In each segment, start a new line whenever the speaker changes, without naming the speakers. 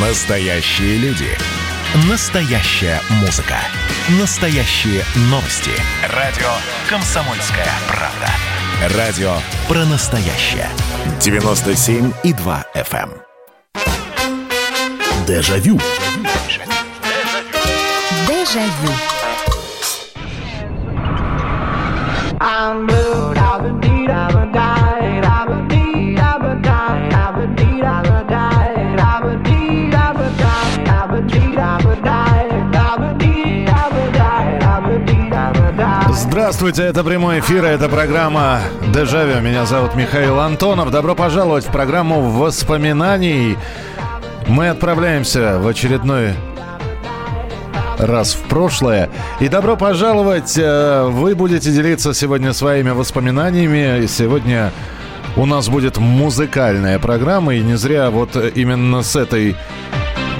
Настоящие люди. Настоящая музыка. Настоящие новости. Радио «Комсомольская правда». Радио про настоящее. 97,2 FM. эм. Дежавю.
Дежавю.
I'm blue, I've been deed, I've been
Здравствуйте, это прямой эфир, это программа «Дежавю». Меня зовут Михаил Антонов. Добро пожаловать в программу воспоминаний. Мы отправляемся в очередной раз в прошлое. И добро пожаловать! э, Вы будете делиться сегодня своими воспоминаниями. Сегодня у нас будет музыкальная программа, и не зря вот именно с этой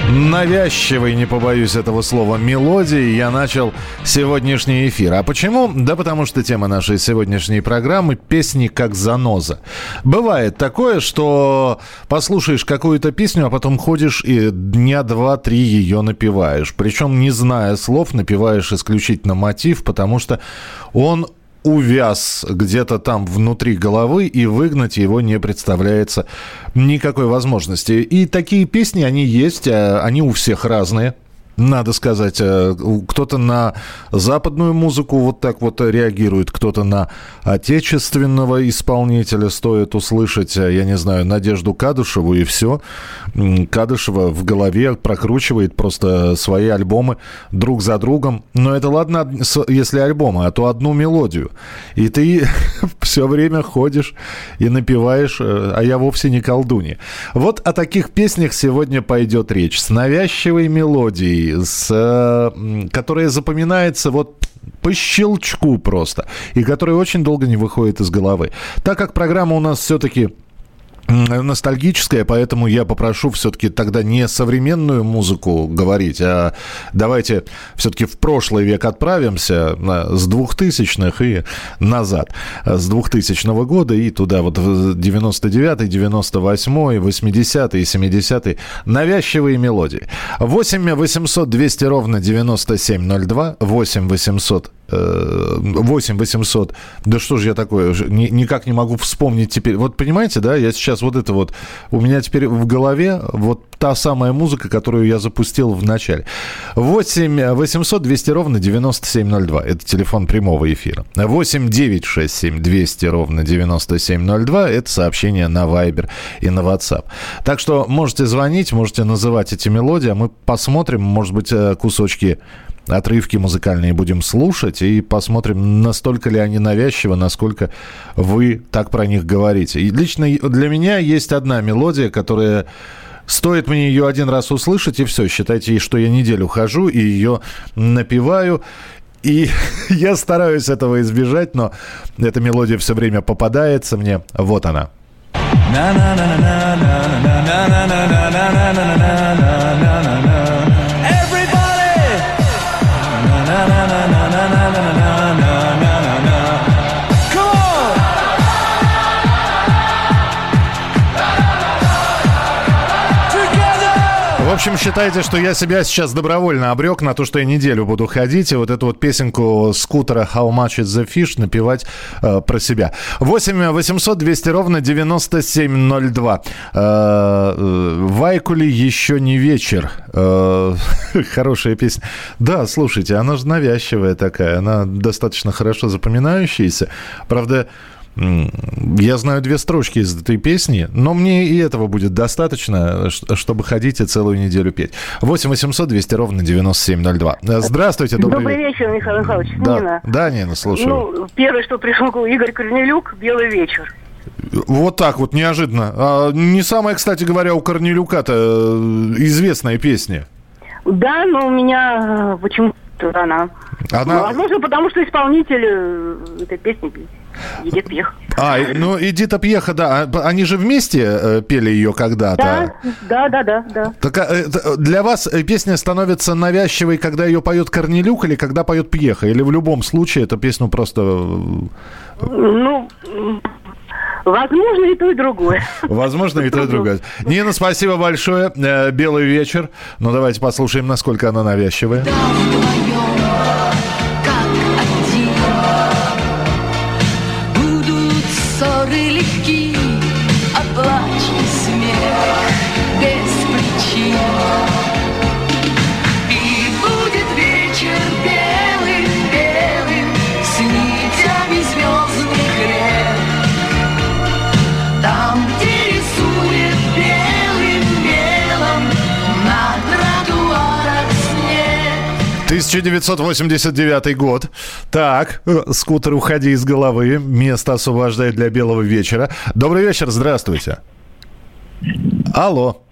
навязчивой, не побоюсь этого слова, мелодии я начал сегодняшний эфир. А почему? Да потому что тема нашей сегодняшней программы – песни как заноза. Бывает такое, что послушаешь какую-то песню, а потом ходишь и дня два-три ее напеваешь. Причем, не зная слов, напеваешь исключительно мотив, потому что он увяз где-то там внутри головы, и выгнать его не представляется никакой возможности. И такие песни, они есть, э, они у всех разные. Надо сказать, э, кто-то на западную музыку вот так вот реагирует, кто-то на отечественного исполнителя стоит услышать, э, я не знаю, Надежду Кадышеву и все. Кадышева в голове прокручивает просто свои альбомы друг за другом. Но это ладно, если альбомы, а то одну мелодию. И ты все время ходишь и напеваешь, э, а я вовсе не колдунья. Вот о таких песнях сегодня пойдет речь. С навязчивой мелодией, с, которая запоминается вот по щелчку просто, и которая очень долго не выходит из головы. Так как программа у нас все-таки ностальгическая, поэтому я попрошу все-таки тогда не современную музыку говорить, а давайте все-таки в прошлый век отправимся с 2000-х и назад. С 2000 года и туда вот в 99-й, 98-й, 80-й и 70-й. Навязчивые мелодии. 8 800 200 ровно 9702, 8 800 э, 8 800. Да что же я такое? Никак не могу вспомнить теперь. Вот понимаете, да, я сейчас вот это вот... У меня теперь в голове вот та самая музыка, которую я запустил в начале. 8 800 200 ровно 9702. Это телефон прямого эфира. 8 967 200 ровно 9702. Это сообщение на Viber и на WhatsApp. Так что можете звонить, можете называть эти мелодии, а мы посмотрим, может быть, э, кусочки отрывки музыкальные будем слушать и посмотрим, настолько ли они навязчивы, насколько вы так про них говорите. И лично для меня есть одна мелодия, которая... Стоит мне ее один раз услышать, и все, считайте, что я неделю хожу и ее напеваю. И я стараюсь этого избежать, но эта мелодия все время попадается мне. Вот она. В общем, считайте, что я себя сейчас добровольно обрек на то, что я неделю буду ходить и вот эту вот песенку скутера «How much is the fish» напевать э, про себя. 8 800 200 ровно 9702. Э, э, Вайкули еще не вечер. Э, хорошая песня. Да, слушайте, она же навязчивая такая, она достаточно хорошо запоминающаяся. Правда, Я знаю две строчки из этой песни, но мне и этого будет достаточно, чтобы ходить и целую неделю петь. 8 800 200 ровно 9702. Э, Здравствуйте, добрый,
Добрый
вечер.
вечер, Михаил Михайлович.
Да,
Нина.
да, Нина, слушаю.
Ну, первое, что пришел Игорь Корнелюк, «Белый вечер».
Вот так вот, неожиданно. А, не самая, кстати говоря, у Корнелюка-то э, известная песня.
Да, но у меня э, почему-то она...
Она-
Ну, Возможно, потому что исполнитель э, этой песни Едет Пьех.
А, ну Эдита Пьеха, да, а, они же вместе э, пели ее когда-то.
Да, да, да, да, да.
Так, а, это, для вас э, песня становится навязчивой, когда ее поет Корнелюк или когда поет Пьеха? Или в любом случае эту песню просто... э,
Ну, Возможно, и то, и другое.
Возможно, и то, и другое. Нина, спасибо большое. Э, Белый вечер. Ну, давайте послушаем, насколько она навязчивая.
Да, Keep
1989 год. Так, э, скутер, уходи из головы. Место освобождает для белого вечера. Добрый вечер, здравствуйте. Алло.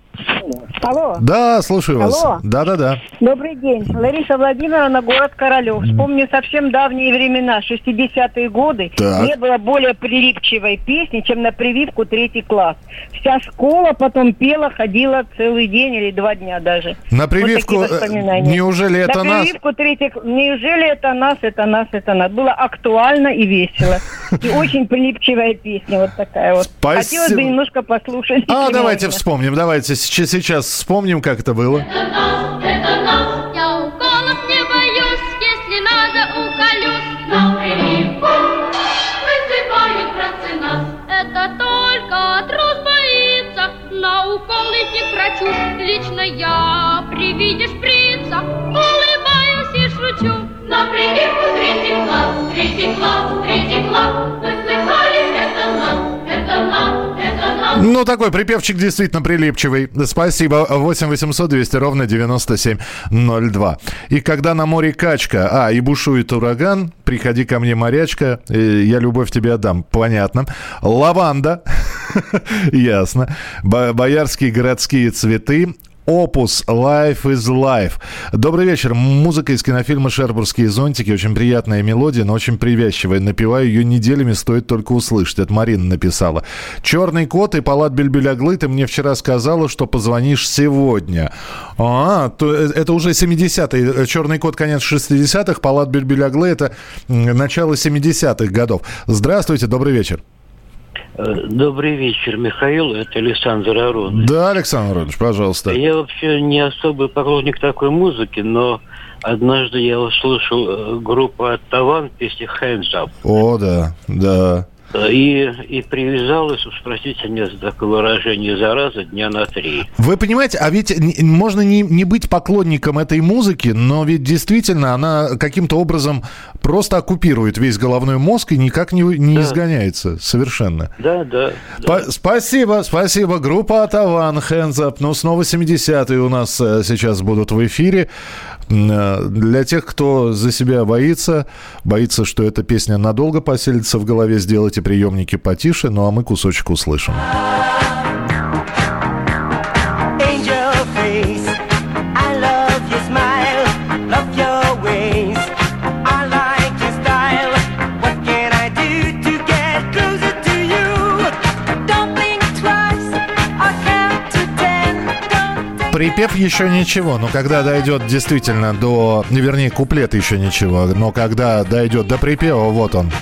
Алло,
Да, слушаю вас.
Алло.
Да-да-да.
добрый день. Лариса Владимировна, город Королев. Вспомню совсем давние времена, 60-е годы.
Так.
Не было более прилипчивой песни, чем на прививку третий класс. Вся школа потом пела, ходила целый день или два дня даже.
На
Вот
прививку, э,
воспоминания.
неужели это
на
нас?
прививку третий Неужели это нас, это нас, это нас? Было актуально и весело. И очень прилипчивая песня вот такая вот.
Спасибо.
Хотелось бы немножко послушать.
А, давайте вспомним. Давайте сейчас, сейчас вспомним, как это было.
Это это я уколов боится, на укол идти врачу. Лично я при виде шприца улыбаюсь и шучу. На прививку третий класс, третий класс, третий класс.
Ну, такой припевчик действительно прилипчивый. Спасибо. 8 800 200 ровно 9702. И когда на море качка, а, и бушует ураган, приходи ко мне, морячка, э, я любовь тебе отдам. Понятно. Лаванда. Ясно. Бо- Боярские городские цветы. Опус Life is Life. Добрый вечер. Музыка из кинофильма «Шербургские зонтики». Очень приятная мелодия, но очень привязчивая. Напеваю ее неделями, стоит только услышать. Это Марина написала. «Черный кот» и «Палат Бельбеляглы» ты мне вчера сказала, что позвонишь сегодня. А, то это уже 70-е. «Черный кот» конец 60-х, «Палат Бельбеляглы» это начало 70-х годов. Здравствуйте, добрый вечер.
Э, Добрый вечер, Михаил. Это Александр Арон.
Да, Александр Иванович, пожалуйста.
Я вообще не особый поклонник такой музыки, но однажды я услышал э, группу от Таван песни Hands Up.
О, да, да.
И, и привязалась, уж простите мне за такое выражение, зараза дня на три.
Вы понимаете, а ведь можно не, не быть поклонником этой музыки, но ведь действительно она каким-то образом просто оккупирует весь головной мозг и никак не, не
Да.
изгоняется совершенно.
Да, да. да.
По- спасибо, спасибо. Группа Атаван, Hands Up. Ну, снова 70-е у нас э, сейчас будут в эфире. Э, Для тех, кто за себя боится, боится, что эта песня надолго поселится в голове, сделайте приемники потише, ну а мы кусочек услышим. Припев еще ничего, но когда дойдет действительно до... ну, Вернее, куплет еще ничего, но когда дойдет до припева, вот он.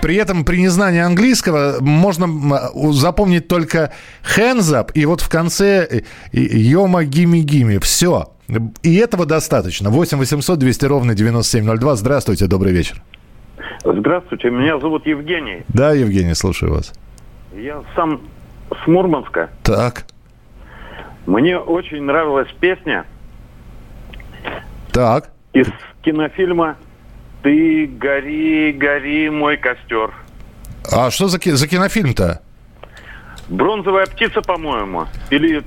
При этом при незнании английского можно запомнить только hands up и вот в конце йома гими гими. Все. И этого достаточно. 8 800 200 ровно 9702. Здравствуйте, добрый вечер.
Здравствуйте, меня зовут Евгений.
Да, Евгений, слушаю вас.
Я сам с Мурманска.
Так,
Мне очень нравилась песня
так.
из кинофильма «Ты гори, гори, мой костер».
А что за, за кинофильм-то?
«Бронзовая птица», по-моему. Или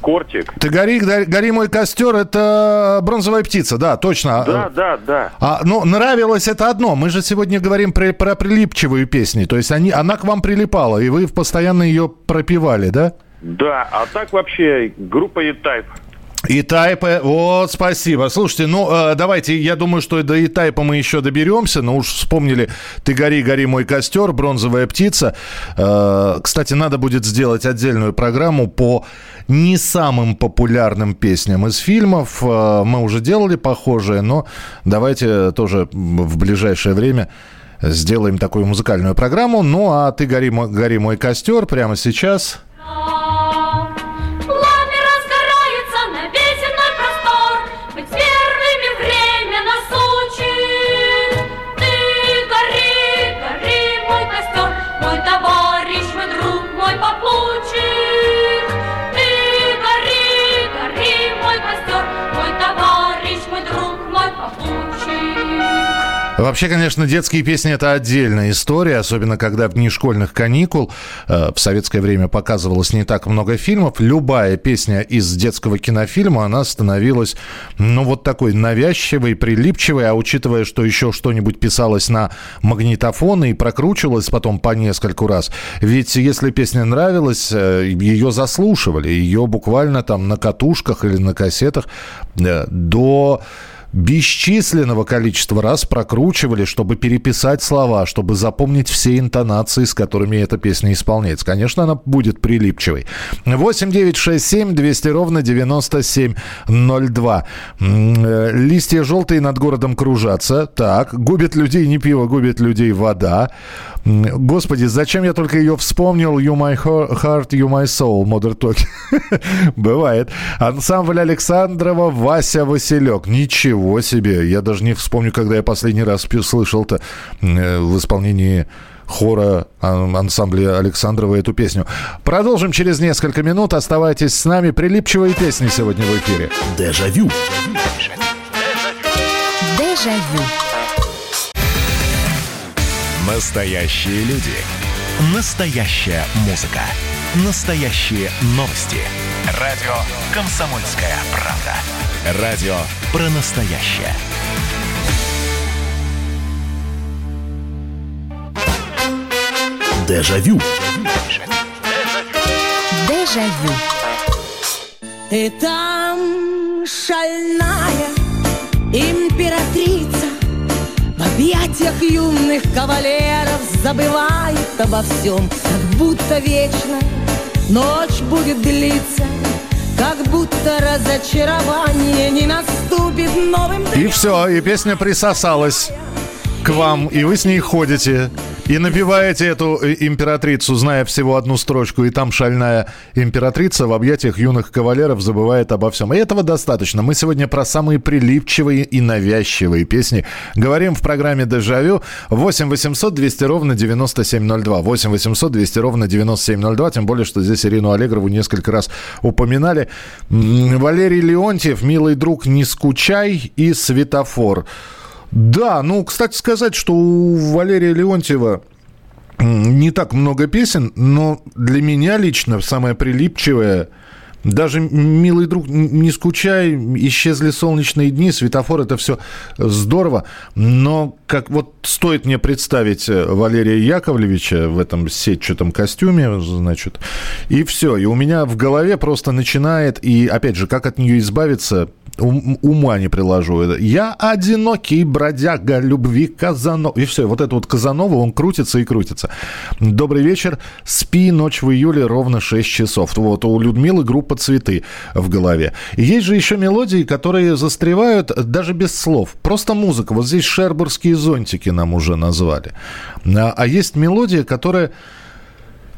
«Кортик».
Ты гори, гори, гори мой костер, это бронзовая птица, да, точно.
Да, да, да.
А, ну, нравилось это одно. Мы же сегодня говорим про, про прилипчивые песни. То есть они, она к вам прилипала, и вы постоянно ее пропевали, да?
Да, а так вообще группа E-Type.
И тайпы, вот, спасибо. Слушайте, ну, э, давайте, я думаю, что до и тайпа мы еще доберемся, но уж вспомнили «Ты гори, гори мой костер», «Бронзовая птица». Э, кстати, надо будет сделать отдельную программу по не самым популярным песням из фильмов. Э, мы уже делали похожее, но давайте тоже в ближайшее время сделаем такую музыкальную программу. Ну, а «Ты гори, гори мой костер» прямо сейчас... Вообще, конечно, детские песни это отдельная история, особенно когда в дни школьных каникул э, в советское время показывалось не так много фильмов. Любая песня из детского кинофильма, она становилась, ну, вот такой навязчивой, прилипчивой, а учитывая, что еще что-нибудь писалось на магнитофоны и прокручивалось потом по нескольку раз. Ведь если песня нравилась, э, ее заслушивали, ее буквально там на катушках или на кассетах э, до бесчисленного количества раз прокручивали, чтобы переписать слова, чтобы запомнить все интонации, с которыми эта песня исполняется. Конечно, она будет прилипчивой. 8 9 6 7 200 ровно 9702. М, э, Листья желтые над городом кружатся. Так. Губит людей не пиво, губит людей вода. Господи, зачем я только ее вспомнил? You my heart, you my soul, Modern Talking. Бывает. Ансамбль Александрова, Вася Василек. Ничего себе. Я даже не вспомню, когда я последний раз слышал-то э, в исполнении хора ан- ансамбля Александрова эту песню. Продолжим через несколько минут. Оставайтесь с нами. Прилипчивые песни сегодня в эфире.
Дежавю.
Дежавю.
Настоящие люди. Настоящая музыка. Настоящие новости. Радио «Комсомольская правда». Радио про настоящее. Дежавю.
Дежавю.
И там шальная императрица В объятиях юных кавалеров Забывает обо всем, как будто вечно Ночь будет длиться, будто разочарование Не наступит новым
И все, и песня присосалась к вам, и вы с ней ходите. И напеваете эту э, императрицу, зная всего одну строчку, и там шальная императрица в объятиях юных кавалеров забывает обо всем. И этого достаточно. Мы сегодня про самые прилипчивые и навязчивые песни говорим в программе «Дежавю». 8 800 200 ровно 9702. 8 800 200 ровно 9702. Тем более, что здесь Ирину Аллегрову несколько раз упоминали. Валерий Леонтьев, «Милый друг, не скучай» и «Светофор». Да, ну, кстати сказать, что у Валерия Леонтьева не так много песен, но для меня лично самое прилипчивое даже милый друг, не скучай, исчезли солнечные дни, светофор, это все здорово. Но как вот стоит мне представить э, Валерия Яковлевича в этом сетчатом костюме, значит, и все. И у меня в голове просто начинает, и опять же, как от нее избавиться, ум- ума не приложу. Я одинокий бродяга любви Казанова. И все, вот это вот Казанова, он крутится и крутится. Добрый вечер. Спи, ночь в июле, ровно 6 часов. Вот у Людмилы группа «Цветы» в голове. Есть же еще мелодии, которые застревают даже без слов. Просто музыка. Вот здесь шербургские зонтики нам уже назвали. А, а есть мелодия, которая...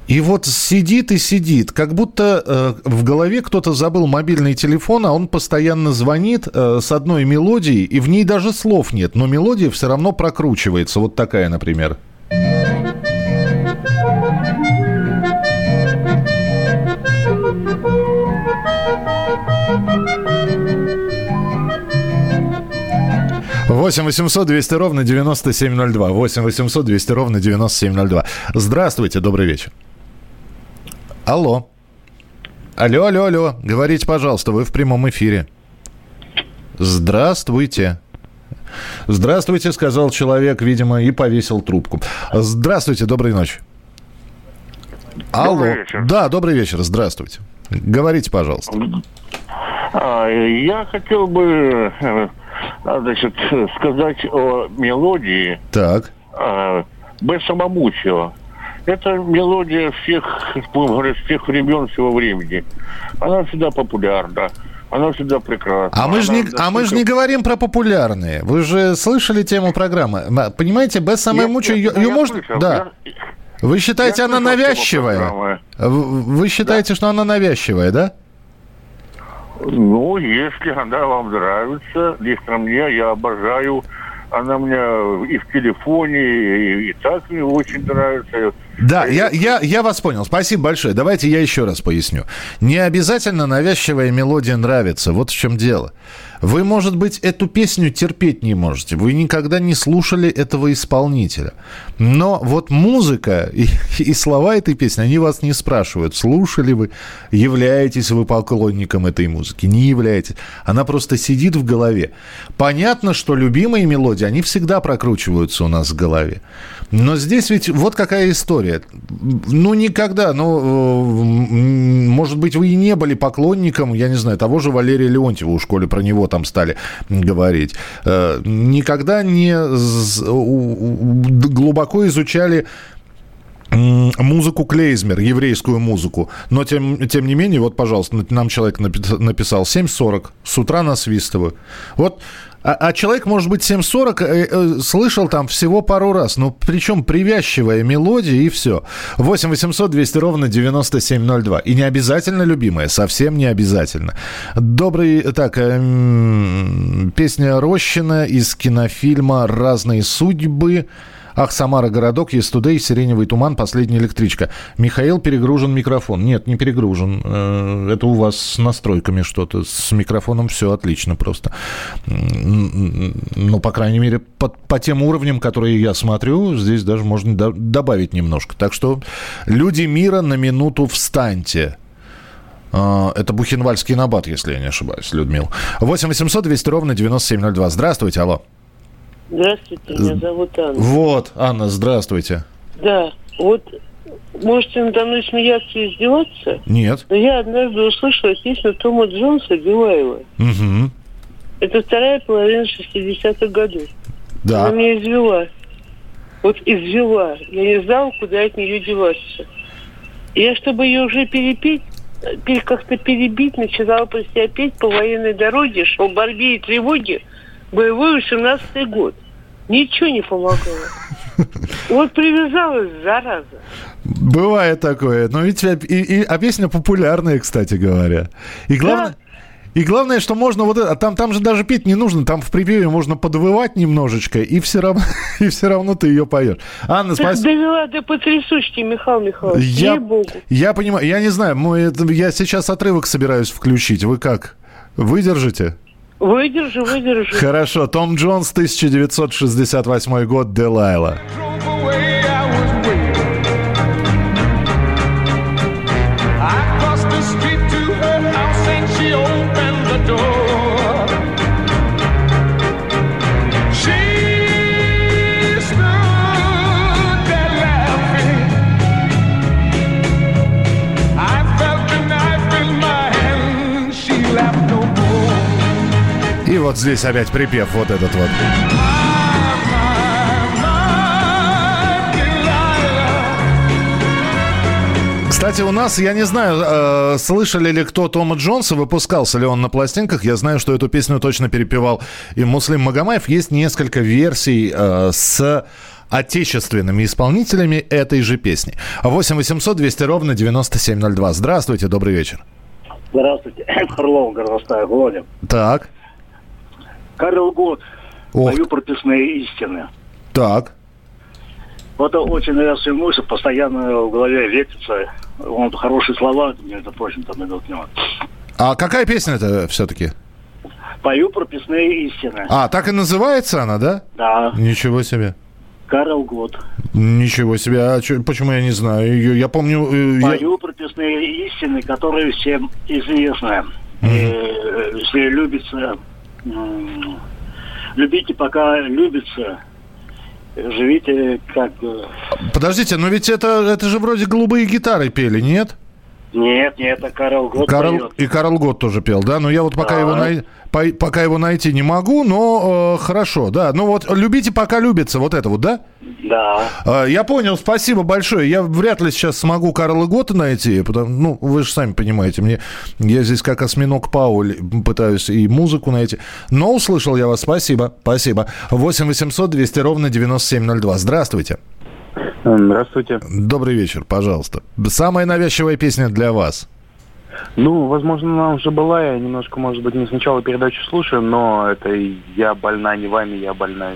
И вот сидит и сидит, как будто э, в голове кто-то забыл мобильный телефон, а он постоянно звонит э, с одной мелодией, и в ней даже слов нет, но мелодия все равно прокручивается. Вот такая, например. Восемь 800 200 ровно 9702. 8 800 200 ровно 9702. Здравствуйте, добрый вечер. Алло. Алло, алло, алло. Говорите, пожалуйста, вы в прямом эфире. Здравствуйте. Здравствуйте, сказал человек, видимо, и повесил трубку. Здравствуйте, доброй ночи. Алло.
Добрый вечер.
Да, добрый вечер, здравствуйте. Говорите, пожалуйста.
А, Я хотел бы э, значит, сказать о мелодии
Так.
а, Бесса Мамучева. Это мелодия всех, будем говорить, всех времен, всего времени. Она всегда популярна, она всегда прекрасна.
А мы же не, а мы же не говорим про популярные. Вы же слышали тему программы. Понимаете, без самой
Я-
мучи
я-
ее,
я
можно.
слышал,
Да. Вы считаете,
я
она навязчивая? Вы считаете, что она навязчивая, да?
Ну, если она вам нравится, лично мне, я обожаю. Она мне и в телефоне, и, и так мне очень нравится.
Да, я, я, я вас понял. Спасибо большое. Давайте я еще раз поясню. Не обязательно навязчивая мелодия нравится. Вот в чем дело. Вы, может быть, эту песню терпеть не можете. Вы никогда не слушали этого исполнителя. Но вот музыка и, и слова этой песни, они вас не спрашивают, слушали вы, являетесь вы поклонником этой музыки, не являетесь. Она просто сидит в голове. Понятно, что любимые мелодии, они всегда прокручиваются у нас в голове. Но здесь ведь вот какая история. Ну, никогда, ну, э, может быть, вы и не были поклонником, я не знаю, того же Валерия Леонтьева, у школе про него там стали говорить. Э, Никогда не глубоко изучали музыку Клейзмер, еврейскую музыку. Но тем, тем не менее, вот, пожалуйста, нам человек напи- написал 7.40, с утра насвистываю. Вот а, а человек, может быть, 7.40 э, э, слышал там всего пару раз. Ну, причем привязчивая мелодия и все. 8 800 200 ровно 9702. И не обязательно любимая, совсем не обязательно. Добрый... Так, эм, песня Рощина из кинофильма «Разные судьбы». Ах, Самара, городок, Естудей, Сиреневый туман, последняя электричка. Михаил, перегружен микрофон. Нет, не перегружен. Э, Это у вас с настройками что-то. С микрофоном все отлично просто. Ну, по крайней мере, по, по тем уровням, которые я смотрю, здесь даже можно до- добавить немножко. Так что, люди мира, на минуту встаньте. А, Это Бухенвальский набат, если я не ошибаюсь, Людмил. 8 800 200 ровно 9702. Здравствуйте, алло.
Здравствуйте, меня зовут Анна.
Вот, Анна, здравствуйте.
Да, вот можете надо мной смеяться и издеваться,
Нет.
но я однажды услышала песню Тома Джонса «Дилайла».
Мгм.
Это вторая половина 60-х годов.
Да.
Она меня извела. Вот извела. Я не знала, куда от нее деваться. Я, чтобы ее уже перепеть, э, как-то перебить, начинала про себя петь по военной дороге, шел борьбе и тревоге, боевой 18-й год. Ничего не помогало. Вот привязалась, зараза.
Бывает такое. Но ведь и, и- а песня популярная, кстати говоря. И главное... И главное, что можно вот это, там, там же даже петь не нужно, там в припеве можно подвывать немножечко, и все равно, и все равно ты ее поешь. Анна, спасибо.
довела до потрясущей, Михаил Михайлович.
Я,
Ей-богу.
я понимаю, я не знаю, это- я сейчас отрывок собираюсь включить. Вы как? Выдержите?
Выдержи, выдержи.
Хорошо. Том Джонс, 1968 год, Делайла.
I
вот здесь опять припев вот этот вот. Кстати, у нас, я не знаю, э, слышали ли кто Тома Джонса, выпускался ли он на пластинках. Я знаю, что эту песню точно перепевал и Муслим Магомаев. Есть несколько версий э, с отечественными исполнителями этой же песни. 8 800 200 ровно 9702. Здравствуйте, добрый вечер.
Здравствуйте. Харлов, горностая, Володя.
Так,
Карл Год.
Ох.
Пою прописные истины.
так.
Вот очень нравится мысль, постоянно в голове вертится. Он хорошие слова, между прочим, там идут него.
А какая песня это все-таки?
Пою прописные истины.
А, так и называется она, да?
Да.
Ничего себе.
Карл Год.
Ничего себе. А чё- почему я не знаю ее? Я помню... э, я-
Пою прописные истины, которые всем известны. И, э, если любится, м, любите, пока любится. Живите как...
Подождите, но ведь это, это же вроде голубые гитары пели, нет?
Нет, нет, это Карл Гот
Карл,
поет.
и Карл Гот тоже пел, да? Но я вот пока,
Да.
его, най- по- пока его найти не могу, но э, хорошо, да. Ну вот любите, пока любится, вот это вот, да?
Да.
А, Я понял, спасибо большое. Я вряд ли сейчас смогу Карла Гота найти, потому, ну, вы же сами понимаете, мне, я здесь как осьминог Пауль пытаюсь и музыку найти. Но услышал я вас, спасибо, спасибо. 8 800 200 ровно 9702. Здравствуйте.
Здравствуйте.
Добрый вечер, пожалуйста. Самая навязчивая песня для вас.
Ну, возможно, она уже была, я немножко, может быть, не сначала передачу слушаю, но это «Я больна не вами, я больна».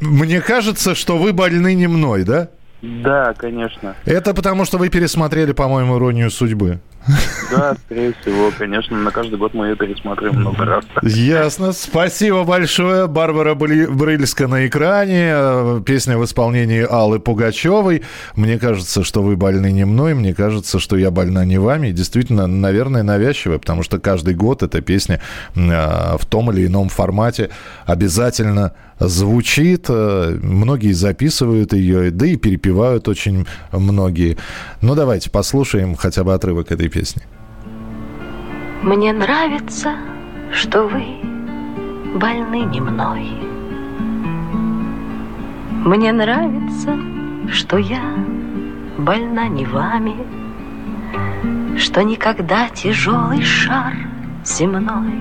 Мне кажется, что вы больны не мной, да?
Да, конечно.
Это потому, что вы пересмотрели, по-моему, «Иронию судьбы».
Да, скорее всего, конечно. На каждый год мы ее пересматриваем много раз.
Ясно. Спасибо большое. Барбара Брыльска на экране. Песня в исполнении Аллы Пугачевой. Мне кажется, что вы больны не мной. Мне кажется, что я больна не вами. Действительно, наверное, навязчивая, потому что каждый год эта песня э, в том или ином формате обязательно звучит. Э, Многие записывают ее, да и перепевают очень многие. Ну, давайте послушаем хотя бы отрывок этой песни.
Мне нравится, что вы больны не мной. Мне нравится, что я больна не вами, Что никогда тяжелый шар земной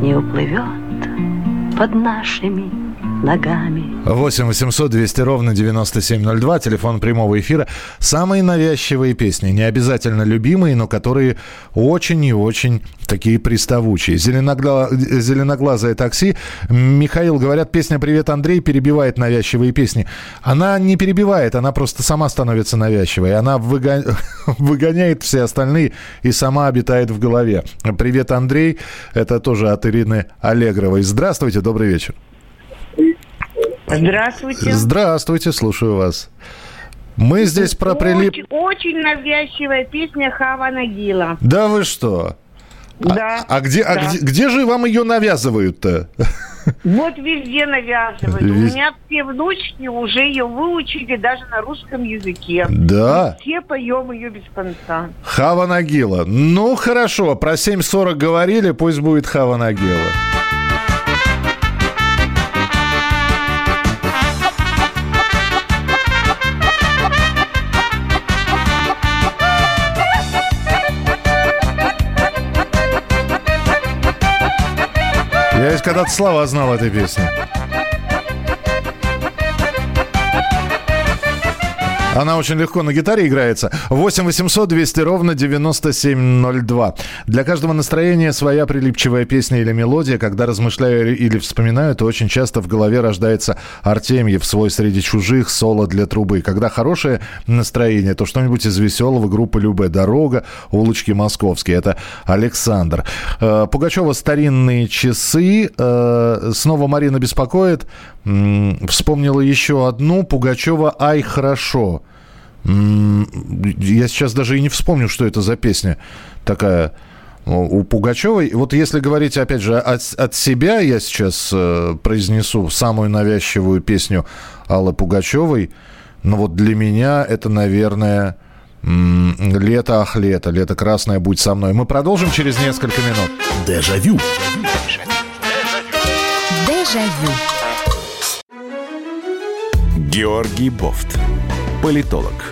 Не уплывет под нашими ногами.
8 800 200 ровно 9702, телефон прямого эфира. Самые навязчивые песни, не обязательно любимые, но которые очень и очень такие приставучие. Зеленогла... Зеленоглазое такси. Михаил, говорят, песня «Привет, Андрей» перебивает навязчивые песни. Она не перебивает, она просто сама становится навязчивой. Она выго- выгоняет все остальные и сама обитает в голове. «Привет, Андрей» — это тоже от Ирины Аллегровой. Здравствуйте, добрый вечер.
Здравствуйте.
Здравствуйте, слушаю вас. Мы здесь про прилип...
Очень, очень навязчивая песня Хава Нагила.
Да вы что?
Да.
А где, а
да.
где, где же вам ее навязывают-то?
Вот везде навязывают. У
Вез-
меня все внучки уже ее выучили даже на русском языке.
Да?
Мы все поем ее без конца.
Хава Нагила. Ну, хорошо, про 7.40 говорили, пусть будет Хава Нагила. Я ведь когда-то слова знал этой песни. Она очень легко на гитаре играется. 8 800 200 ровно 9702. Для каждого настроения своя прилипчивая песня или мелодия. Когда размышляю или вспоминаю, то очень часто в голове рождается Артемьев свой среди чужих соло для трубы. Когда хорошее настроение, то что-нибудь из веселого группы Любе Дорога, улочки Московские. Это Александр. Э, Пугачева старинные часы. Э, Снова Марина беспокоит. Вспомнила еще одну. Пугачева Ай хорошо. Я сейчас даже и не вспомню, что это за песня такая у у Пугачевой. Вот если говорить, опять же, от, от себя, я сейчас э, произнесу самую навязчивую песню Аллы Пугачевой. Но вот для меня это, наверное, «Лето, ах, лето», «Лето красное, будь со мной». Мы продолжим через несколько минут.
Дежавю.
Дежавю.
Георгий Бофт. Политолог,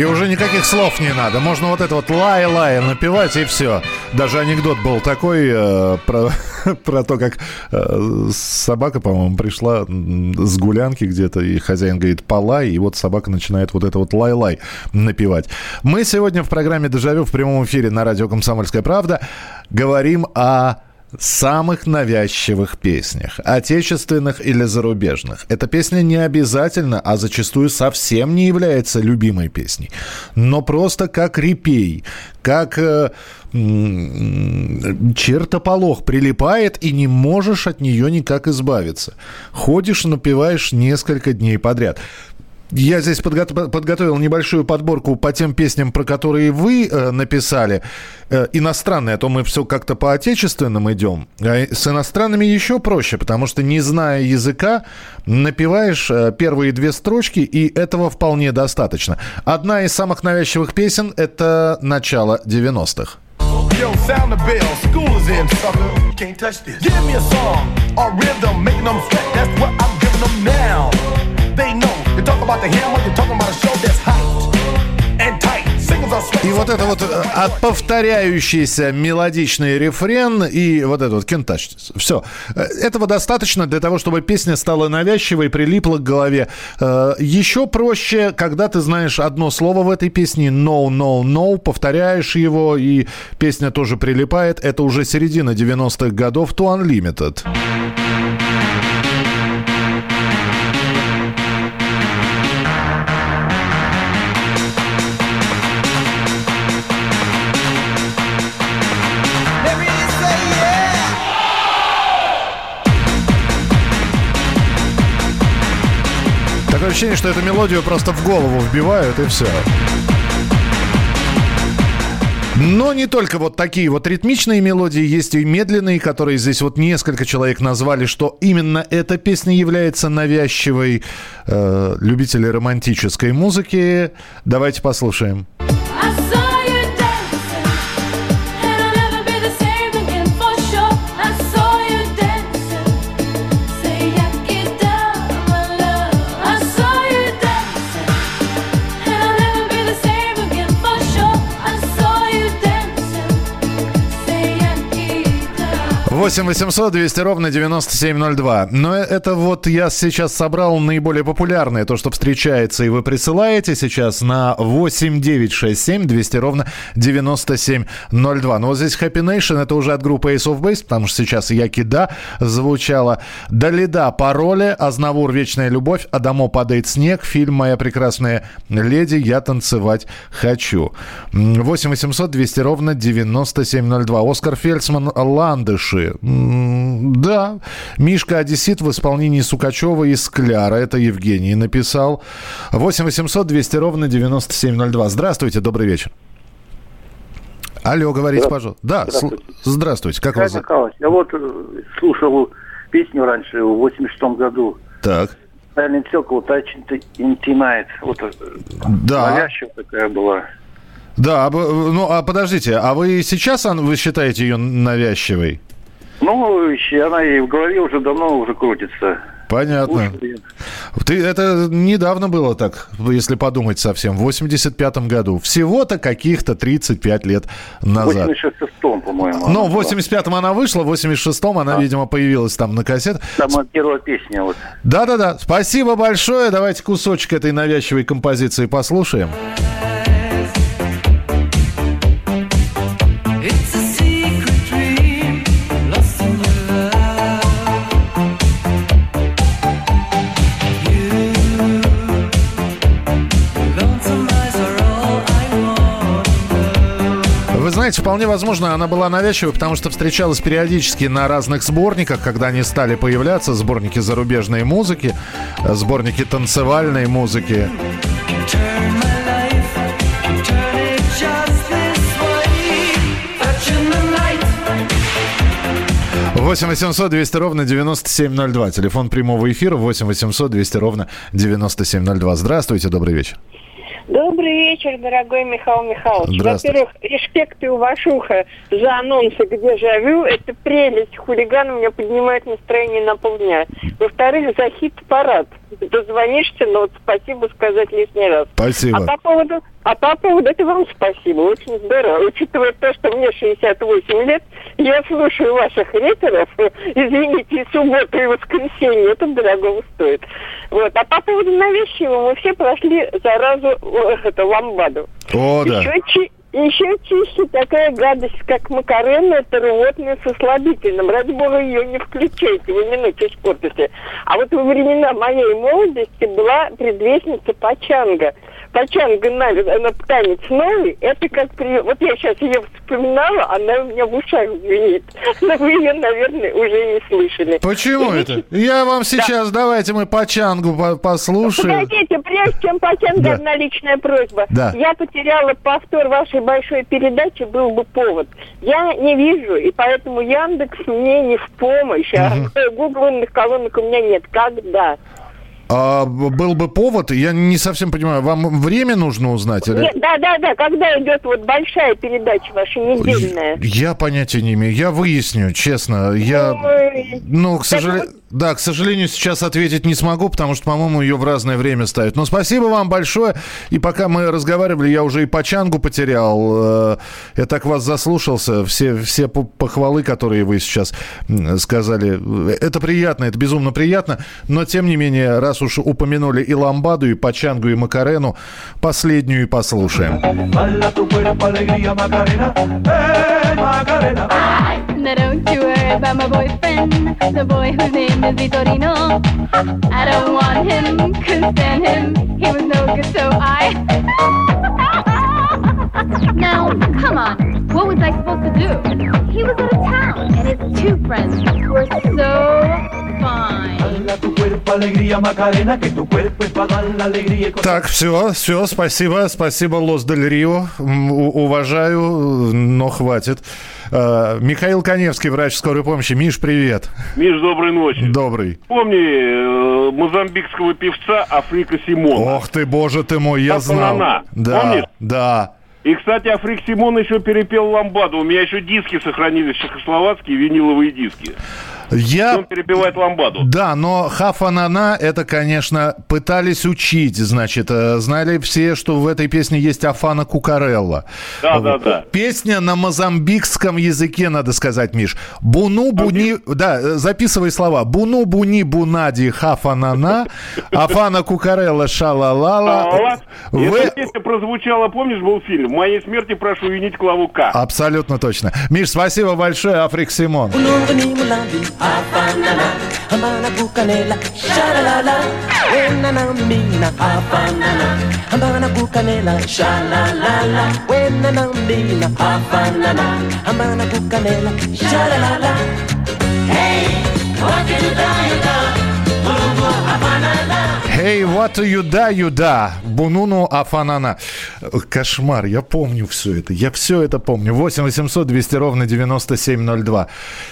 И уже никаких слов не надо. Можно вот это вот лай-лай напевать и все. Даже анекдот был такой э, про, про то, как э, собака, по-моему, пришла с гулянки где-то, и хозяин говорит «полай», и вот собака начинает вот это вот лай-лай напевать. Мы сегодня в программе «Дежавю» в прямом эфире на радио «Комсомольская правда» говорим о самых навязчивых песнях, отечественных или зарубежных, эта песня не обязательно, а зачастую совсем не является любимой песней, но просто как репей, как э, чертополох прилипает, и не можешь от нее никак избавиться. Ходишь, напиваешь несколько дней подряд. Я здесь подго- подготовил небольшую подборку по тем песням, про которые вы э, написали. Э, иностранные, а то мы все как-то по отечественным идем. А с иностранными еще проще, потому что не зная языка, напиваешь э, первые две строчки, и этого вполне достаточно. Одна из самых навязчивых песен – это начало 90-х.
Yo, sound the bell, school is in, sucker. Can't touch this. Give me a song, a rhythm, making them sweat. That's what I'm giving them now. They know. You talk about the hammer, you're talking about a show that's hyped and tight. Singles are sweat.
И вот это вот э, от повторяющийся мелодичный рефрен и вот это вот кентач. Все. Этого достаточно для того, чтобы песня стала навязчивой, прилипла к голове. Э, Еще проще, когда ты знаешь одно слово в этой песне no, no, no, повторяешь его, и песня тоже прилипает. Это уже середина 90-х годов To Unlimited. Ощущение, что эту мелодию просто в голову вбивают и все. Но не только вот такие вот ритмичные мелодии, есть и медленные, которые здесь вот несколько человек назвали, что именно эта песня является навязчивой э, любители романтической музыки. Давайте послушаем. 8 800 200 ровно 9702. Но это вот я сейчас собрал наиболее популярные, то, что встречается, и вы присылаете сейчас на 8 9 6 7 200 ровно 9702. Но вот здесь Happy Nation, это уже от группы Ace of Base, потому что сейчас Яки Да звучало. Далида, пароли, Азнавур, Вечная любовь, Адамо падает снег, фильм «Моя прекрасная леди», я танцевать хочу. М, 8 800 200 ровно 9702. Оскар Фельдсман «Ландыши». Да. Мишка Одессит в исполнении Сукачева и Скляра. Это Евгений написал. 8 800 200 ровно 9702. Здравствуйте, добрый вечер. Алло, говорите,
Здравствуйте.
пожалуйста. Да,
Здравствуйте.
здравствуйте. Как
Михаил
вас?
Михайлович, я вот э, слушал песню раньше, в 86 году.
Так.
Circle, Touch Into Night. Вот э,
Да.
навязчивая такая была.
Да, а вы- ну а подождите, а вы сейчас вы считаете ее навязчивой?
Ну, она и в голове уже давно уже крутится.
Понятно. Ты, это недавно было так, если подумать совсем, в 85-м году. Всего-то каких-то 35 лет
В
назад.
86-м, по-моему.
Ну, в
была.
85-м она вышла, в 86-м она, видимо, появилась там на кассет.
Самая первая песня вот.
Да-да-да, спасибо большое. Давайте кусочек этой навязчивой композиции послушаем.
It's
знаете, вполне возможно, она была навязчивой, потому что встречалась периодически на разных сборниках, когда они стали появляться, сборники зарубежной музыки, сборники танцевальной музыки.
Turn my life, turn it just this way. Touching the night.
8 800 200 ровно 9702. Телефон прямого эфира 8 800 200 ровно 9702. Здравствуйте, добрый вечер.
Добрый вечер, дорогой Михаил Михайлович. Во-первых, респект и уважуха за анонсы «Где живу». Это прелесть. Хулиган у меня поднимает настроение на полдня. Во-вторых, за хит-парад. Дозвонишься, но вот спасибо сказать лишний раз.
Спасибо.
А по поводу, а по поводу, это вам спасибо, очень здорово. Учитывая то, что мне 68 лет, я слушаю ваших реперов, извините, и субботу, и воскресенье, это дорого стоит. Вот. А по поводу навязчивого, мы все прошли заразу, это, ламбаду.
О, да.
Еще, еще чище такая гадость, как макарена, это рвотная со слабительным. Ради бога, ее не включайте, вы минуту испортите. А вот во времена моей молодости была предвестница Пачанга. Пачанга на, на танец новый, это как при... Вот я сейчас ее вспоминала, она у меня в ушах звенит. Но вы ее, наверное, уже не слышали.
Почему
И
это? Я вам сейчас, давайте мы по чангу по- послушаем.
Погодите, прежде чем Пачанга,
Да.
одна личная просьба.
Да.
Я потеряла повтор вашей большой передачи, был бы повод. Я не вижу, и поэтому Яндекс мне не в помощь. А гугловых колонок у меня нет. Когда?
А, был бы повод, я не совсем понимаю, вам время нужно узнать? Или...
Нет, да, да, да, когда идет вот большая передача ваша недельная?
Я понятия не имею. Я выясню, честно. Я,
Ой.
ну, к сожалению, да, к сожалению, сейчас ответить не смогу, потому что, по-моему, ее в разное время ставят. Но спасибо вам большое. И пока мы разговаривали, я уже и по чангу потерял. Э, Я так вас заслушался. Все, все по- похвалы, которые вы сейчас сказали, это приятно, это безумно приятно. Но, тем не менее, раз уж упомянули и ламбаду, и пачангу, и макарену, последнюю и послушаем.
Bala ¡Eh!
Now don't you worry about my boyfriend, the boy whose name is Vitorino. I don't want him, couldn't stand him, he was no good, so I. now, come on, what was I supposed to do? He was out of town, and his two friends were so
Так, все, все, спасибо, спасибо, Лос Дель Рио. Уважаю, но хватит. Э, Михаил Коневский, врач скорой помощи. Миш, привет.
Миш, доброй ночи.
Добрый.
Помни э, мозамбикского певца Африка Симона.
Ох ты, боже ты мой, я знал. Да,
Помнишь?
да.
И, кстати, Африк Симон еще перепел ламбаду. У меня еще диски сохранились, чехословацкие виниловые диски.
Я...
Он перепевает ламбаду.
Да, но Хафанана это, конечно, пытались учить, значит, э, знали все, что в этой песне есть Афана Кукарелла.
Да, да, да.
Песня на мозамбикском языке, надо сказать, Миш. Буну буни, да, э, записывай слова. Буну буни бунади хафанана, Афана Кукарелла шалалала.
А,
Вы-
Эта песня прозвучала, помнишь, был фильм «В моей смерти прошу винить клаву К».
Абсолютно точно. Миш, спасибо большое, Африк Симон.
Ununguni mulambi Havana, Havana Bucanela, Shalalala, Wenana Mina, Havana, Havana Bucanela, Shalalala, Wenana Mina, Havana, Havana Bucanela, Shalalala. Hey, what can you
die about? You da, you da. Бунуну Афанана. Кошмар, я помню все это. Я все это помню. 8 800 200 ровно 9702.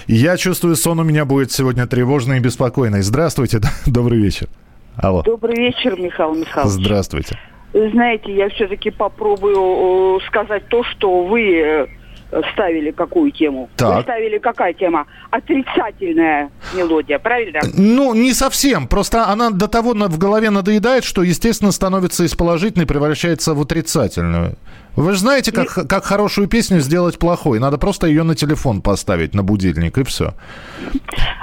Я чувствую, сон у меня будет сегодня тревожный и беспокойный. Здравствуйте, добрый вечер. Алло.
Добрый вечер, Михаил Михайлович.
Здравствуйте.
Знаете, я все-таки попробую э, сказать то, что вы э, ставили какую тему.
Так.
Вы ставили какая тема? Отрицательная мелодия, правильно?
Ну, не совсем. Просто она до того в голове надоедает, что, естественно, становится из положительной, превращается в отрицательную. Вы же знаете, как, как хорошую песню сделать плохой. Надо просто ее на телефон поставить, на будильник, и все.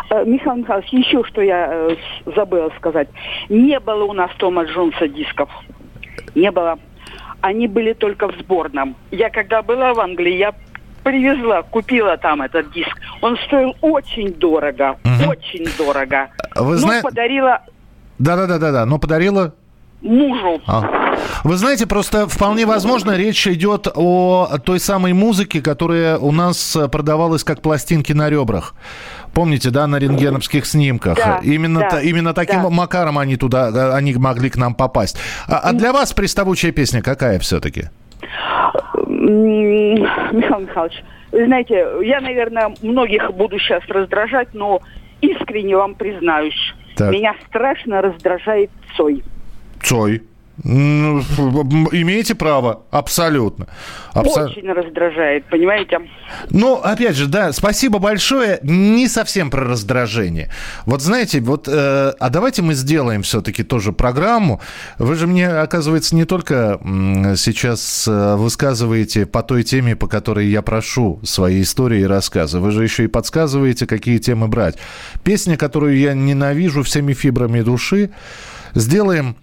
Э, Михаил Михайлович, еще что я э, забыла сказать. Не было у нас Тома Джонса дисков. Не было. Они были только в сборном. Я когда была в Англии, я привезла, купила там этот диск. Он стоил очень дорого. Очень дорого.
Вы
Ну,
зна-
подарила
Да-да-да-да, но подарила...
мужу.
А. Вы знаете, просто вполне возможно речь идет о той самой музыке, которая у нас продавалась как пластинки на ребрах. Помните, да, на рентгеновских снимках?
Да,
именно,
да,
та- именно таким
да.
макаром они туда, э, они могли к нам попасть. А, а для вас приставучая песня какая все-таки?
Михаил Михайлович, вы знаете, я, наверное, многих буду сейчас раздражать, но искренне вам признаюсь,
Так.
меня страшно раздражает Цой.
Цой. Ну, имеете право, абсолютно. Абсо-
Очень раздражает, понимаете?
Ну, опять же, да, спасибо большое. Не совсем про раздражение. Вот знаете, вот, э, а давайте мы сделаем все-таки тоже программу. Вы же мне, оказывается, не только сейчас э, высказываете по той теме, по которой я прошу свои истории и рассказы. Вы же еще и подсказываете, какие темы брать. Песня, которую я ненавижу всеми фибрами души, сделаем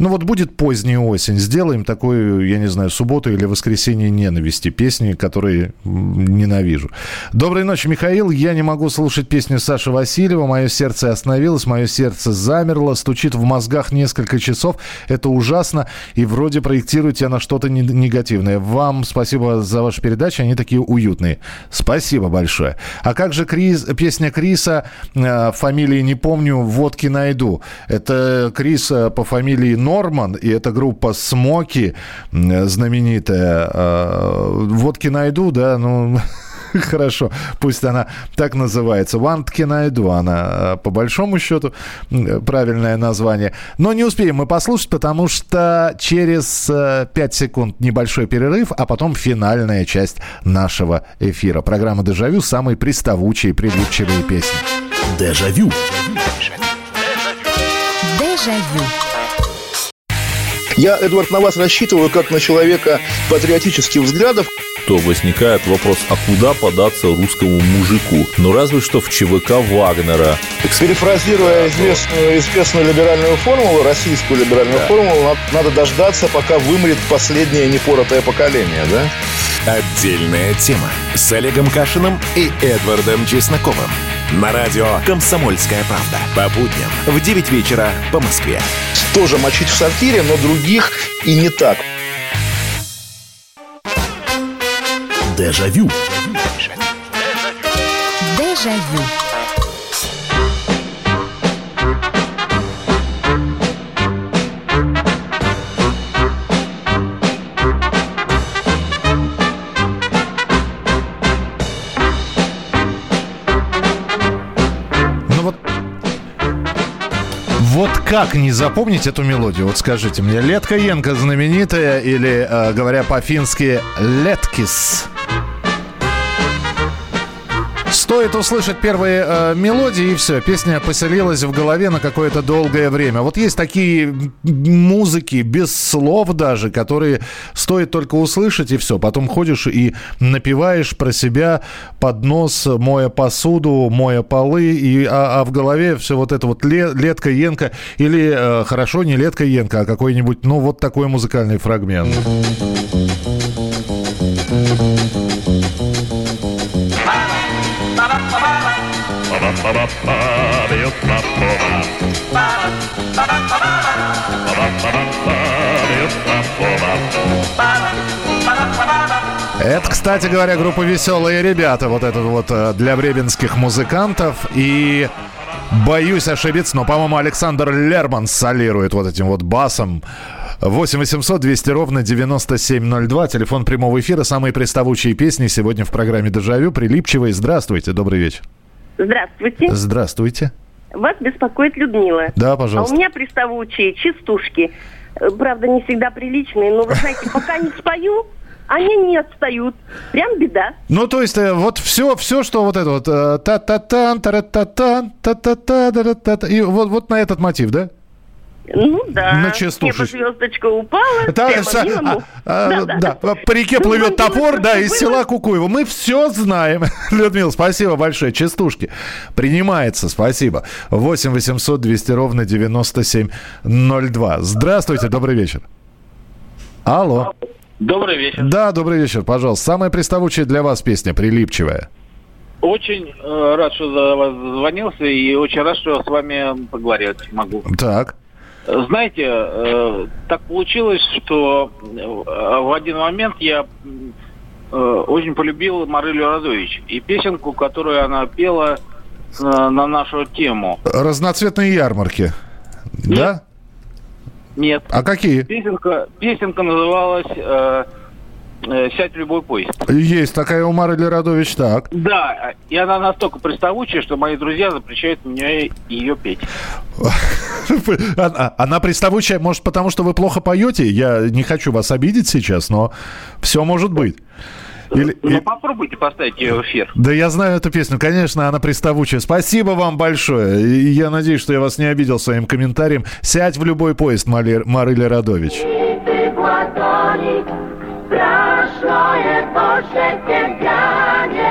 Ну вот будет поздняя осень, сделаем такую, я не знаю, субботу или воскресенье ненависти, песни, которые ненавижу. Доброй ночи, Михаил. Я не могу слушать песню Саши Васильева. Мое сердце остановилось, мое сердце замерло, стучит в мозгах несколько часов. Это ужасно. И вроде проектируете на что-то не- негативное. Вам спасибо за ваши передачи, они такие уютные. Спасибо большое. А как же Крис, песня Криса, э, фамилии не помню, водки найду. Это Крис э, по фамилии Норман, и это группа Смоки, м, знаменитая. Э, водки найду, да, ну... Хорошо, пусть она так называется. Вантки найду, она э, по большому счету правильное название. Но не успеем мы послушать, потому что через э, 5 секунд небольшой перерыв, а потом финальная часть нашего эфира. Программа «Дежавю» самые приставучие, прилипчивые песни.
Дежавю.
Дежавю.
Я, Эдвард, на вас рассчитываю как на человека патриотических взглядов.
то возникает вопрос, а куда податься русскому мужику? Ну, разве что в ЧВК Вагнера.
Перефразируя известную, известную либеральную формулу, российскую либеральную формулу, надо, надо дождаться, пока вымрет последнее непоротое поколение, да?
Отдельная тема с Олегом Кашиным и Эдвардом Чесноковым. На радио «Комсомольская правда». По будням в 9 вечера по Москве.
Тоже мочить в сортире, но других и не так.
Дежавю.
Дежавю.
Ну как не запомнить эту мелодию? Вот скажите мне, Летка Янка знаменитая или, э, говоря по-фински, Леткис? Стоит услышать первые э, мелодии, и все, песня поселилась в голове на какое-то долгое время. Вот есть такие музыки, без слов даже, которые стоит только услышать, и все. Потом ходишь и напиваешь про себя под нос, моя посуду, моя полы, и, а, а в голове все вот это вот ле- летка Енка, или э, хорошо, не летка Енка, а какой-нибудь, ну, вот такой музыкальный фрагмент. Это, кстати говоря, группа «Веселые ребята». Вот это вот э, для бременских музыкантов. И боюсь ошибиться, но, по-моему, Александр Лерман солирует вот этим вот басом. 8 800 200 ровно 9702. Телефон прямого эфира. Самые приставучие песни сегодня в программе «Дежавю». Прилипчивые. Здравствуйте. Добрый вечер.
Здравствуйте.
Здравствуйте.
Вас беспокоит Людмила.
Да,
А
пожалуйста.
у меня приставучие частушки. Э, Правда, не всегда приличные, но вы знаете, пока не спою, они не отстают. Прям беда.
Ну, то есть, э, вот все, все, что вот это вот э, та-та-тан, та-та-тан, та-та-та, та-та-та, и вот, вот на этот мотив, да?
Ну да.
На
Небо
частушечку.
звездочка упала.
Да, са-
милому.
а, а,
Да-да.
да, по реке плывет топор, да, из села Кукуева. Мы все знаем. Людмила, спасибо большое. Частушки. Принимается, спасибо. 8 800 200 ровно 9702. Здравствуйте, добрый вечер. Алло.
Добрый вечер.
Да, добрый вечер, пожалуйста. Самая приставучая для вас песня, прилипчивая.
Очень э, рад, что за вас звонился, и очень рад, что с вами поговорить могу.
Так.
Знаете, э, так получилось, что э, в один момент я э, очень полюбил Марилю Радович и песенку, которую она пела э, на нашу тему.
Разноцветные ярмарки. Да?
Нет.
А какие?
Песенка, песенка называлась «Сядь в любой поезд».
Есть такая у Мары Лерадович, так.
Да, и она настолько приставучая, что мои друзья запрещают мне ее петь.
Она, приставучая, может, потому что вы плохо поете? Я не хочу вас обидеть сейчас, но все может быть. Или-
Ну, попробуйте поставить ее в эфир.
Да я знаю эту песню, конечно, она приставучая. Спасибо вам большое. И я надеюсь, что я вас не обидел своим комментарием. Сядь в любой поезд, Марыля Радович.
Ты в moje Boże Cię nie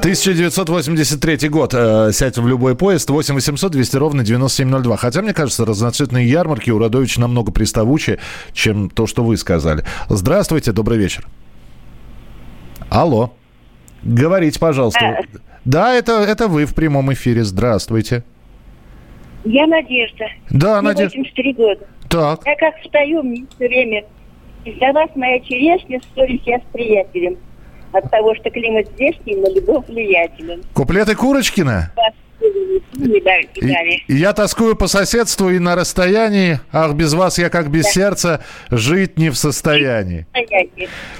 1983 год. Э, сядь в любой поезд. 8 800 200 ровно 9702. Хотя, мне кажется, разноцветные ярмарки у Радовича намного приставучее, чем то, что вы сказали. Здравствуйте, добрый вечер. Алло. Говорите, пожалуйста.
Э.
Да, это, это вы в прямом эфире. Здравствуйте.
Я Надежда.
Да,
Мне
Надежда.
83 года.
Так.
Я как встаю, мне все время из-за вас моя черешня, ссорюсь я с приятелем. От того, что климат здешний, на любовь влиятелен.
Куплеты Курочкина?
Вас дали.
И Я тоскую по соседству и на расстоянии. Ах, без вас я как без сердца жить не в состоянии.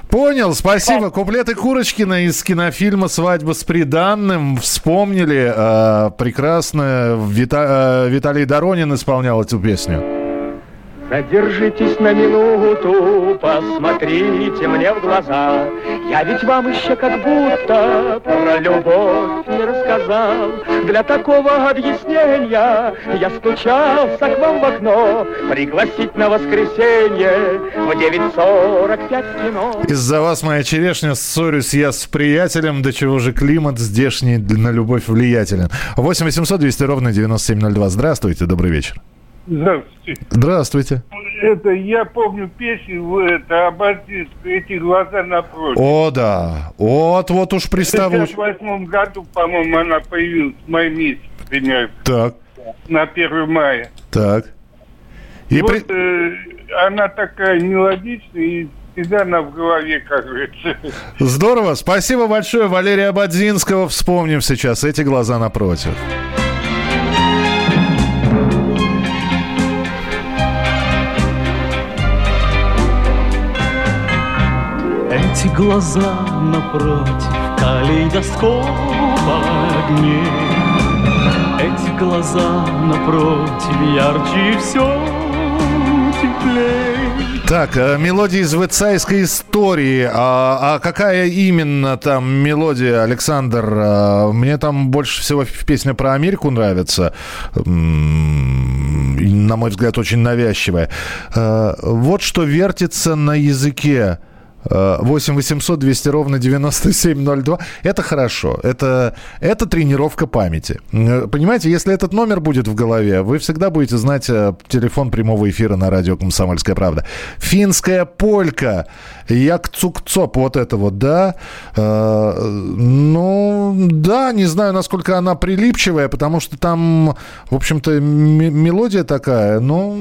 Понял, спасибо. Куплеты Курочкина из кинофильма «Свадьба с приданным». Вспомнили. э, прекрасно. Вита- э, Виталий Доронин исполнял эту песню.
Задержитесь на минуту, посмотрите мне в глаза. Я ведь вам еще как будто про любовь не рассказал. Для такого объяснения я стучался к вам в окно. Пригласить на воскресенье в 9.45 в кино.
Из-за вас моя черешня, ссорюсь я с приятелем, до чего же климат здешний на любовь влиятелен. 8 800 200 ровно 9702. Здравствуйте, добрый вечер.
Здравствуйте.
Здравствуйте.
Это я помню песню, в это обратись, эти глаза напротив.
О, да. Вот, вот уж
В
приставуч.
1958 году, по-моему, она появилась в мае месяце примерно,
Так,
на 1 мая.
так.
И
И
вот
при-
э, она такая мелодичная, и всегда она в голове, как говорится.
Здорово. Спасибо большое. Валерия Бадзинского. Вспомним сейчас эти глаза напротив.
Эти глаза напротив калейдоскоп огней Эти глаза напротив ярче все теплей
Так, э, мелодия из вецайской истории. А, а какая именно там мелодия, Александр? А, Мне там больше всего песня про Америку нравится. И, На мой взгляд, очень навязчивая. Э, Вот что вертится на языке. Э, 8 800 200 ровно 9702. Это хорошо. Это, это тренировка памяти. Э, Понимаете, если этот номер будет в голове, вы всегда будете знать э, телефон прямого эфира на радио «Комсомольская правда». Финская полька. Як цук-цоп. Вот это вот, да. Э, Ну, да, не знаю, насколько она прилипчивая, потому что там, в общем-то, м- мелодия такая, но...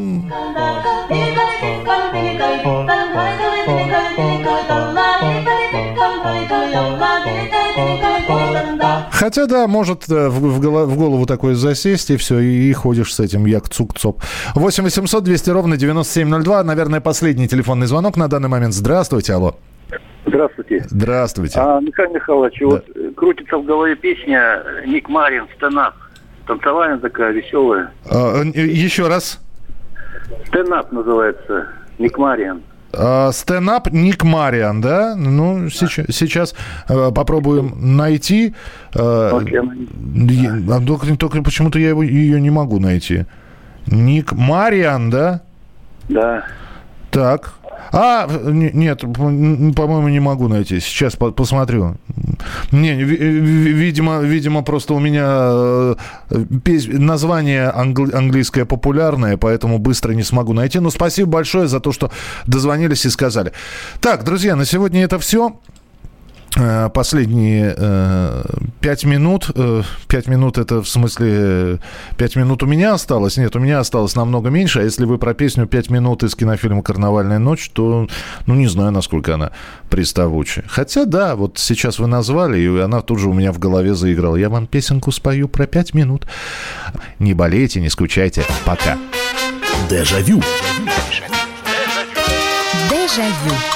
Хотя, да, может э, в, в голо- в голову такое засесть, и все, и, ходишь с этим як цук цоп 8 800 200 ровно 9702. Наверное, последний телефонный звонок на данный момент. Здравствуйте, алло.
Здравствуйте.
Здравствуйте.
А, Михаил Михайлович, вот э, крутится в голове песня Ник Марин «Стенап». Танцевальная такая, веселая.
А, э, еще раз.
«Стенап» называется. Ник Мариан.
А, Стендап Ник Мариан, да? Ну, сейчас, сейчас э, попробуем найти. Э, е- а только, только почему-то я его, ее не могу найти. Ник Мариан, да?
Да.
Так. А, не- нет, по-моему, не могу найти. Сейчас по- посмотрю. Не, ви- ви- видимо, видимо, просто у меня э, пес- название англ- английское популярное, поэтому быстро не смогу найти. Но спасибо большое за то, что дозвонились и сказали. Так, друзья, на сегодня это все. Э, Последние э, пять минут. э, Пять минут это в смысле пять минут у меня осталось. Нет, у меня осталось намного меньше. А если вы про песню «Пять минут» из кинофильма «Карнавальная ночь», то, ну, не знаю, насколько она приставучая. Хотя, да, вот сейчас вы назвали, и она тут же у меня в голове заиграла. Я вам песенку спою про пять минут. Не болейте, не скучайте. Пока.
Дежавю.
Дежавю.